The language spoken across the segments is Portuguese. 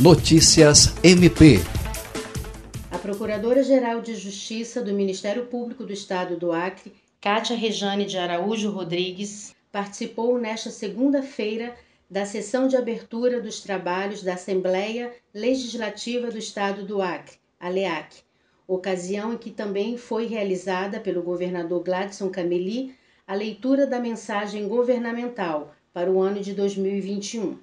Notícias MP. A Procuradora-Geral de Justiça do Ministério Público do Estado do Acre, Cátia Rejane de Araújo Rodrigues, participou nesta segunda-feira da sessão de abertura dos trabalhos da Assembleia Legislativa do Estado do Acre, a LEAC, ocasião em que também foi realizada pelo governador Gladson Cameli a leitura da mensagem governamental para o ano de 2021.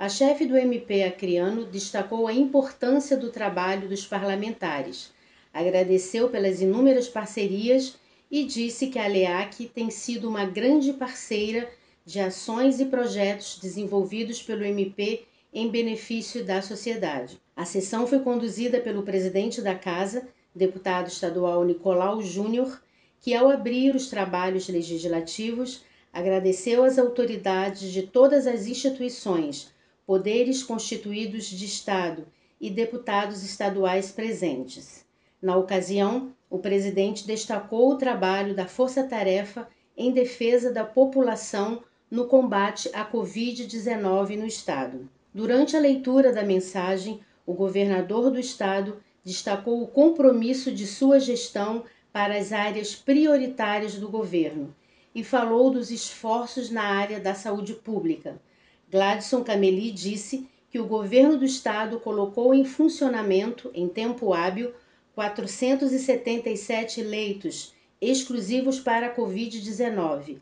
A chefe do MP Acreano destacou a importância do trabalho dos parlamentares, agradeceu pelas inúmeras parcerias e disse que a LEAC tem sido uma grande parceira de ações e projetos desenvolvidos pelo MP em benefício da sociedade. A sessão foi conduzida pelo presidente da Casa, deputado estadual Nicolau Júnior, que, ao abrir os trabalhos legislativos, agradeceu às autoridades de todas as instituições, poderes constituídos de Estado e deputados estaduais presentes. Na ocasião, o presidente destacou o trabalho da Força Tarefa em defesa da população no combate à Covid-19 no Estado. Durante a leitura da mensagem, o governador do Estado destacou o compromisso de sua gestão para as áreas prioritárias do governo e falou dos esforços na área da saúde pública. Gladson Cameli disse que o governo do estado colocou em funcionamento, em tempo hábil, 477 leitos exclusivos para a Covid-19